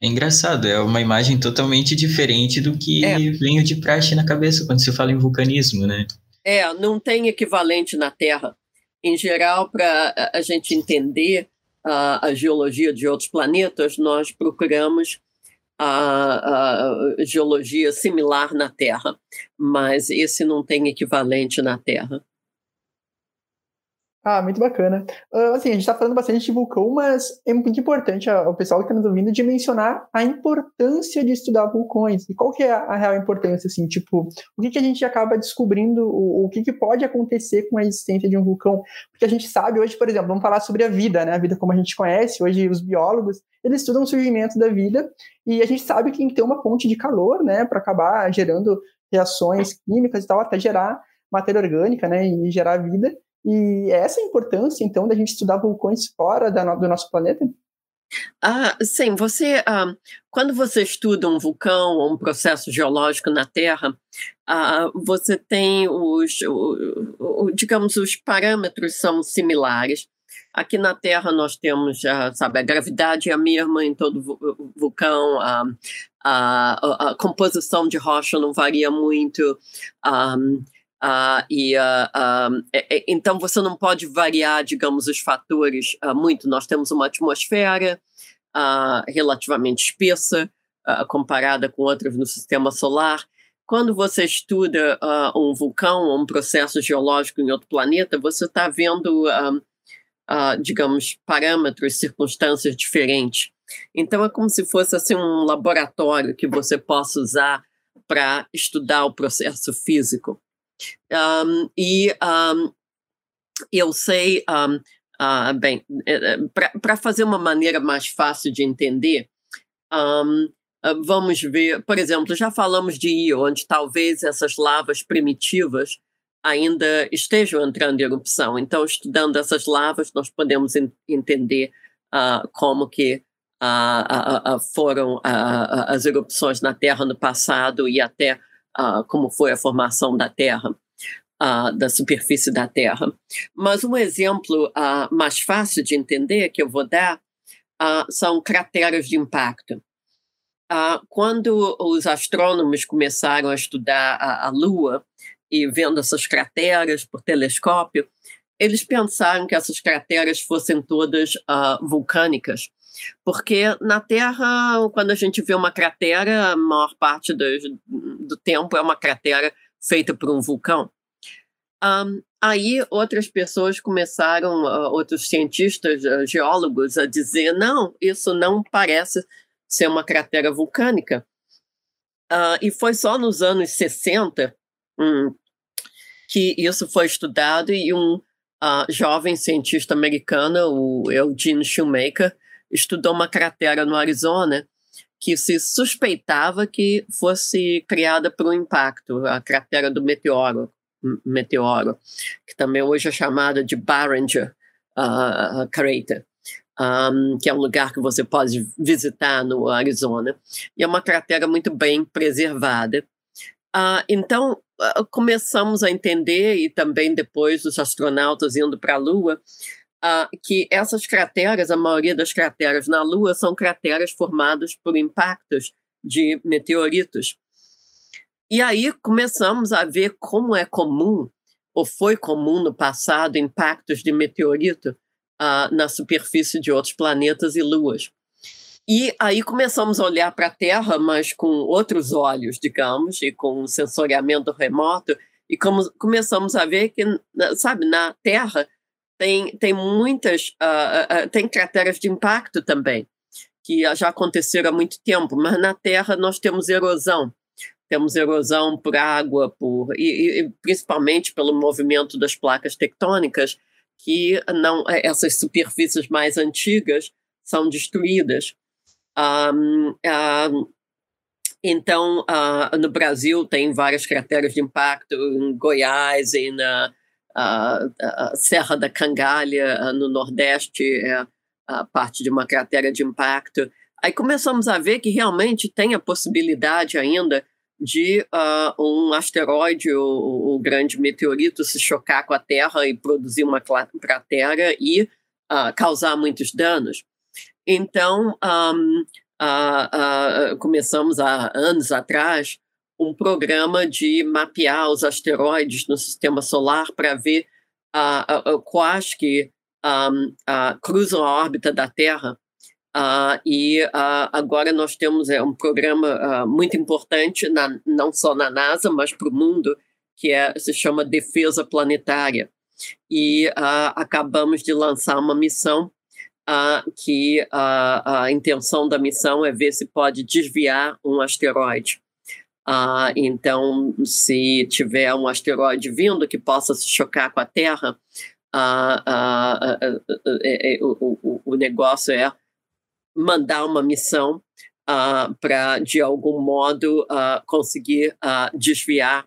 É engraçado, é uma imagem totalmente diferente do que é. vem de praxe na cabeça quando se fala em vulcanismo, né? É, não tem equivalente na Terra. Em geral, para a gente entender a, a geologia de outros planetas, nós procuramos a, a, geologia similar na Terra, mas esse não tem equivalente na Terra. Ah, muito bacana. Uh, assim, a gente está falando bastante de vulcão, mas é muito importante ao pessoal que está nos ouvindo dimensionar a importância de estudar vulcões. E qual que é a, real importância, assim, tipo, o que, que a gente acaba descobrindo, o, o que, que pode acontecer com a existência de um vulcão? Porque a gente sabe hoje, por exemplo, vamos falar sobre a vida, né? A vida como a gente conhece, hoje os biólogos, eles estudam o surgimento da vida e a gente sabe que tem que ter uma fonte de calor, né, para acabar gerando reações químicas e tal, até gerar matéria orgânica, né, e gerar vida. E essa é a importância, então, da gente estudar vulcões fora da, do nosso planeta? Ah, sim, você, ah, quando você estuda um vulcão ou um processo geológico na Terra, ah, você tem os, o, o, digamos, os parâmetros são similares. Aqui na Terra nós temos, ah, sabe, a gravidade é a mesma em todo vulcão, a, a, a composição de rocha não varia muito, ah, Uh, e, uh, uh, é, então você não pode variar, digamos, os fatores muito. Nós temos uma atmosfera relativamente espessa comparada com outras no sistema solar. Quando você estuda um vulcão ou um processo geológico em outro planeta, você está vendo, digamos, parâmetros, circunstâncias diferentes. Então é como se fosse assim um laboratório que você possa usar para estudar o processo físico. Um, e um, eu sei, uh, bem, eh, eh, para fazer uma maneira mais fácil de entender, uh, vamos ver, por exemplo, já falamos de Io, onde talvez essas lavas primitivas ainda estejam entrando em erupção. Então, estudando essas lavas, nós podemos entender uh, como que uh, uh, foram as erupções na Terra no passado e até uh, como foi a formação da Terra, uh, da superfície da Terra. Mas um exemplo uh, mais fácil de entender que eu vou dar são crateras de impacto. quando os astrônomos começaram a estudar a, a Lua e vendo essas crateras por telescópio, eles pensaram que essas crateras fossem todas vulcânicas porque na Terra, quando a gente vê uma cratera, a maior parte do, do tempo é uma cratera feita por um vulcão. Um, aí outras pessoas começaram, uh, outros cientistas, uh, geólogos, a dizer: não, isso não parece ser uma cratera vulcânica. Uh, e foi só nos anos 60 hum, que isso foi estudado e um jovem cientista americano, o Eugene Shoemaker, estudou uma cratera no Arizona que se suspeitava que fosse criada por um impacto, a cratera do meteoro, meteoro que também hoje é chamada de Barringer uh, Crater, um, que é um lugar que você pode visitar no Arizona. E é uma cratera muito bem preservada. Uh, então, uh, começamos a entender, e também depois os astronautas indo para a Lua, uh, que essas crateras, a maioria das crateras na Lua, são crateras formadas por impactos de meteoritos. E aí começamos a ver como é comum, ou foi comum no passado, impactos de meteorito uh, na superfície de outros planetas e luas. E aí começamos a olhar para a Terra, mas com outros olhos, digamos, e com um sensoriamento remoto, e como, começamos a ver que, sabe, na Terra tem, tem muitas, uh, uh, tem crateras de impacto também, que já aconteceram há muito tempo, mas na Terra nós temos erosão. Temos erosão por água, por, e, e principalmente pelo movimento das placas tectônicas, que não essas superfícies mais antigas são destruídas. Um, um, então, uh, no Brasil tem várias crateras de impacto, em Goiás e na, a, a Serra da Cangalha, no Nordeste, é, a parte de uma cratera de impacto. Aí começamos a ver que realmente tem a possibilidade ainda de uh, um asteroide ou, grande meteorito se chocar com a Terra e produzir uma cratera e uh, causar muitos danos. Então, um, uh, começamos há anos atrás um programa de mapear os asteroides no sistema solar para ver quais que um, cruzam a órbita da Terra Uh, e uh, agora nós temos é, um programa uh, muito importante, na, não só na NASA, mas para o mundo, que é, se chama Defesa Planetária. E acabamos de lançar uma missão que a intenção da missão é ver se pode desviar um asteroide. Então, se tiver um asteroide vindo que possa se chocar com a Terra, o, o, o negócio é mandar uma missão ah, para, de algum modo, uh, conseguir uh, desviar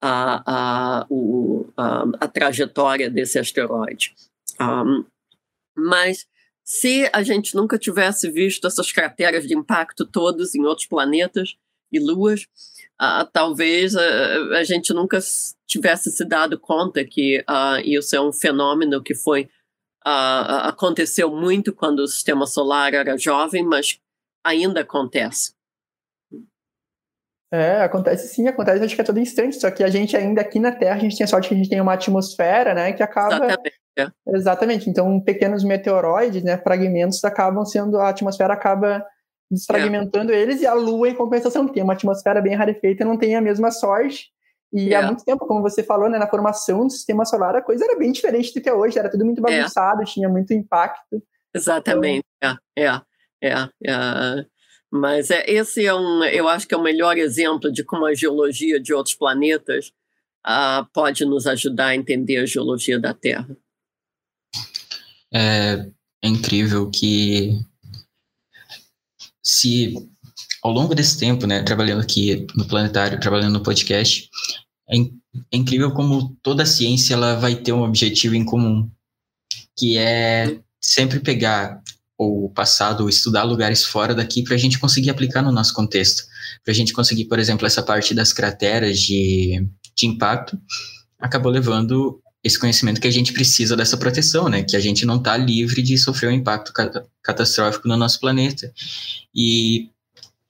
a, o, a trajetória desse asteroide. Um, mas se a gente nunca tivesse visto essas crateras de impacto todos em outros planetas e luas, uh, talvez uh, a gente nunca tivesse se dado conta que uh, isso é um fenômeno que foi aconteceu muito quando o sistema solar era jovem, mas ainda acontece. É, acontece sim, acontece acho que a todo instante, só que a gente ainda aqui na Terra, a gente tem a sorte que a gente tem uma atmosfera, né, que acaba... Exatamente. É. Exatamente, então pequenos meteoroides, né, fragmentos acabam sendo, a atmosfera acaba desfragmentando é. eles e a Lua, em compensação, tem uma atmosfera bem rarefeita, não tem a mesma sorte, e é. há muito tempo, como você falou, né, na formação do sistema solar, a coisa era bem diferente do que é hoje, era tudo muito bagunçado, é. tinha muito impacto. Exatamente, então... é, é, é, Mas é, esse é um, eu acho que é o melhor exemplo de como a geologia de outros planetas uh, pode nos ajudar a entender a geologia da Terra. É, é incrível que se ao longo desse tempo, né, trabalhando aqui no planetário, trabalhando no podcast, é, é incrível como toda a ciência ela vai ter um objetivo em comum, que é sempre pegar o passado, estudar lugares fora daqui para a gente conseguir aplicar no nosso contexto. Para a gente conseguir, por exemplo, essa parte das crateras de, de impacto, acabou levando esse conhecimento que a gente precisa dessa proteção, né? Que a gente não está livre de sofrer um impacto catastrófico no nosso planeta. E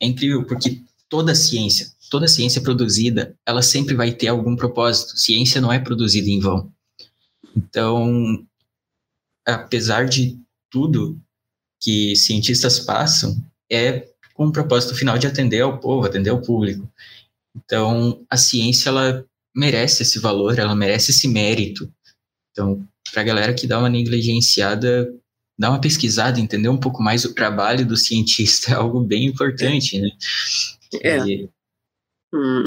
é incrível porque toda ciência, toda ciência produzida, ela sempre vai ter algum propósito. Ciência não é produzida em vão. Então, apesar de tudo que cientistas passam, é com o propósito final de atender ao povo, atender ao público. Então, a ciência ela merece esse valor, ela merece esse mérito. Então, para a galera que dá uma negligenciada, dar uma pesquisada, entender um pouco mais o trabalho do cientista é algo bem importante, né? É. E, hum.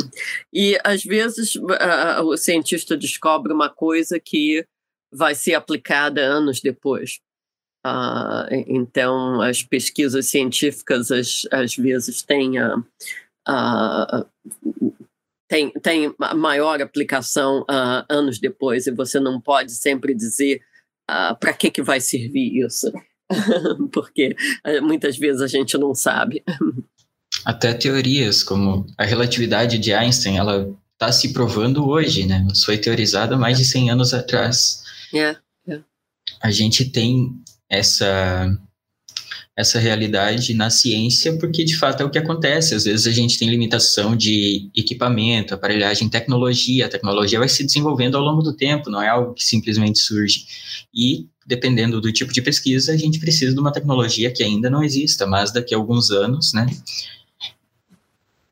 e às vezes uh, o cientista descobre uma coisa que vai ser aplicada anos depois. Uh, então, as pesquisas científicas às, às vezes têm, uh, uh, tem, tem maior aplicação anos depois, e você não pode sempre dizer uh, para que, que vai servir isso? Porque uh, muitas vezes a gente não sabe. Até teorias como a relatividade de Einstein, ela está se provando hoje, né? Foi teorizada mais de 100 anos atrás. Yeah, yeah. A gente tem essa essa realidade na ciência, porque de fato é o que acontece. Às vezes a gente tem limitação de equipamento, aparelhagem, tecnologia. A tecnologia vai se desenvolvendo ao longo do tempo, não é algo que simplesmente surge. E, dependendo do tipo de pesquisa, a gente precisa de uma tecnologia que ainda não exista, mas daqui a alguns anos, né?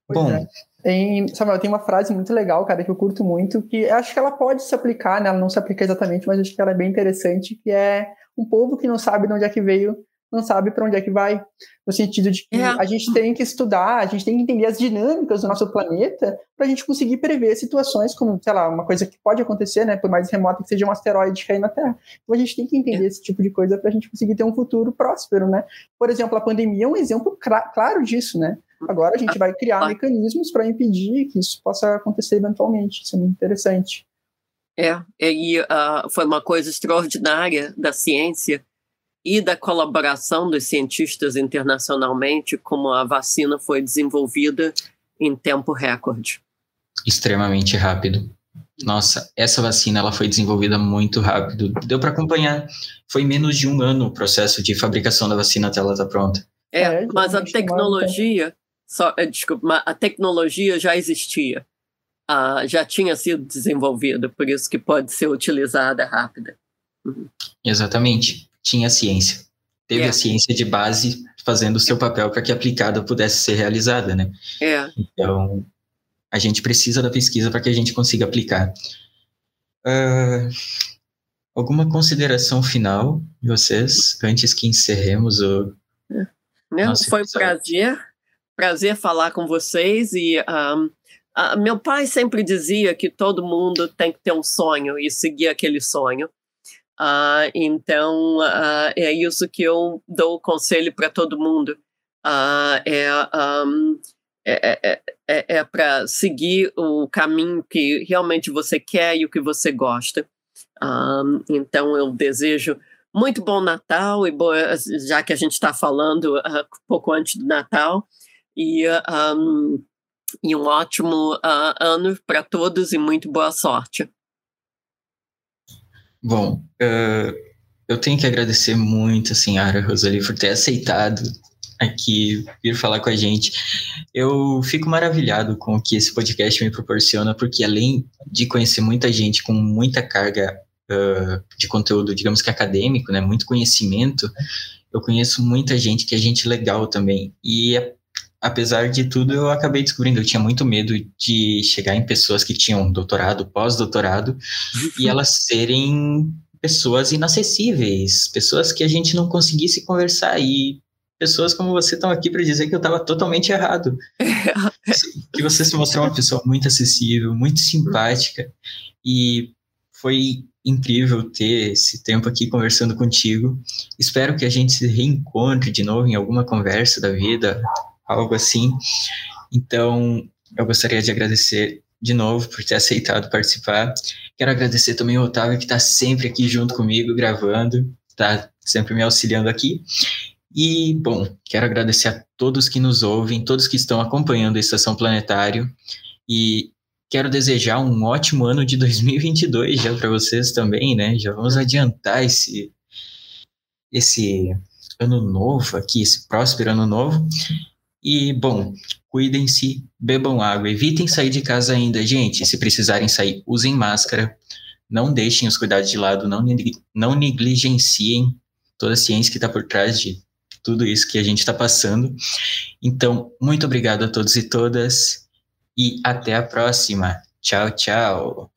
Pois Bom. É. Tem, Samuel, tem uma frase muito legal, cara, que eu curto muito, que acho que ela pode se aplicar, né? Ela não se aplica exatamente, mas acho que ela é bem interessante, que é um povo que não sabe de onde é que veio não sabe para onde é que vai. No sentido de que é. a gente tem que estudar, a gente tem que entender as dinâmicas do nosso planeta para a gente conseguir prever situações como, sei lá, uma coisa que pode acontecer, né, por mais remota que seja um asteroide cair na Terra. Então a gente tem que entender é. esse tipo de coisa para a gente conseguir ter um futuro próspero, né? Por exemplo, a pandemia é um exemplo claro disso, né? Agora a gente vai criar mecanismos para impedir que isso possa acontecer eventualmente. Isso é muito interessante. É, e uh, foi uma coisa extraordinária da ciência e da colaboração dos cientistas internacionalmente, como a vacina foi desenvolvida em tempo recorde. Extremamente rápido. Nossa, essa vacina ela foi desenvolvida muito rápido. Deu para acompanhar. Foi menos de um ano o processo de fabricação da vacina até ela estar tá pronta. É, é mas a tecnologia, só, eh, desculpa, a tecnologia já existia. Uh, já tinha sido desenvolvida, por isso que pode ser utilizada rápida. Uhum. Exatamente. Tinha ciência. Teve é. a ciência de base fazendo o seu papel para que a aplicada pudesse ser realizada, né? É. Então, a gente precisa da pesquisa para que a gente consiga aplicar. Uh, alguma consideração final de vocês antes que encerremos o. É. Foi um prazer, prazer falar com vocês e um, uh, meu pai sempre dizia que todo mundo tem que ter um sonho e seguir aquele sonho. Uh, então é isso que eu dou conselho para todo mundo. é um, é, é, é, é para seguir o caminho que realmente você quer e o que você gosta. Um, então, eu desejo muito bom Natal, e boa, já que a gente está falando uh, pouco antes do Natal, e, um, e um ótimo uh, ano para todos e muito boa sorte. Bom, uh, eu tenho que agradecer muito a senhora Rosalie por ter aceitado aqui vir falar com a gente. Eu fico maravilhado com o que esse podcast me proporciona, porque além de conhecer muita gente com muita carga uh, de conteúdo, digamos que acadêmico, né, muito conhecimento, eu conheço muita gente que é gente legal também. E apesar de tudo, eu acabei descobrindo, eu tinha muito medo de chegar em pessoas que tinham doutorado, pós-doutorado, e elas serem pessoas inacessíveis, pessoas que a gente não conseguisse conversar. E pessoas como você estão aqui para dizer que eu estava totalmente errado. que você se mostrou uma pessoa muito acessível, muito simpática e foi incrível ter esse tempo aqui conversando contigo. Espero que a gente se reencontre de novo em alguma conversa da vida, algo assim. Então, eu gostaria de agradecer de novo por ter aceitado participar. Quero agradecer também o Otávio, que está sempre aqui junto comigo, gravando, está sempre me auxiliando aqui. E, bom, quero agradecer a todos que nos ouvem, todos que estão acompanhando a Estação Planetário. E quero desejar um ótimo ano de 2022 já para vocês também, né? Já vamos adiantar esse, esse ano novo aqui, esse próspero ano novo. E, bom, cuidem-se, bebam água, evitem sair de casa ainda, gente. Se precisarem sair, usem máscara. Não deixem os cuidados de lado, não, não negligenciem toda a ciência que está por trás de tudo isso que a gente está passando. Então, muito obrigado a todos e todas e até a próxima. Tchau, tchau.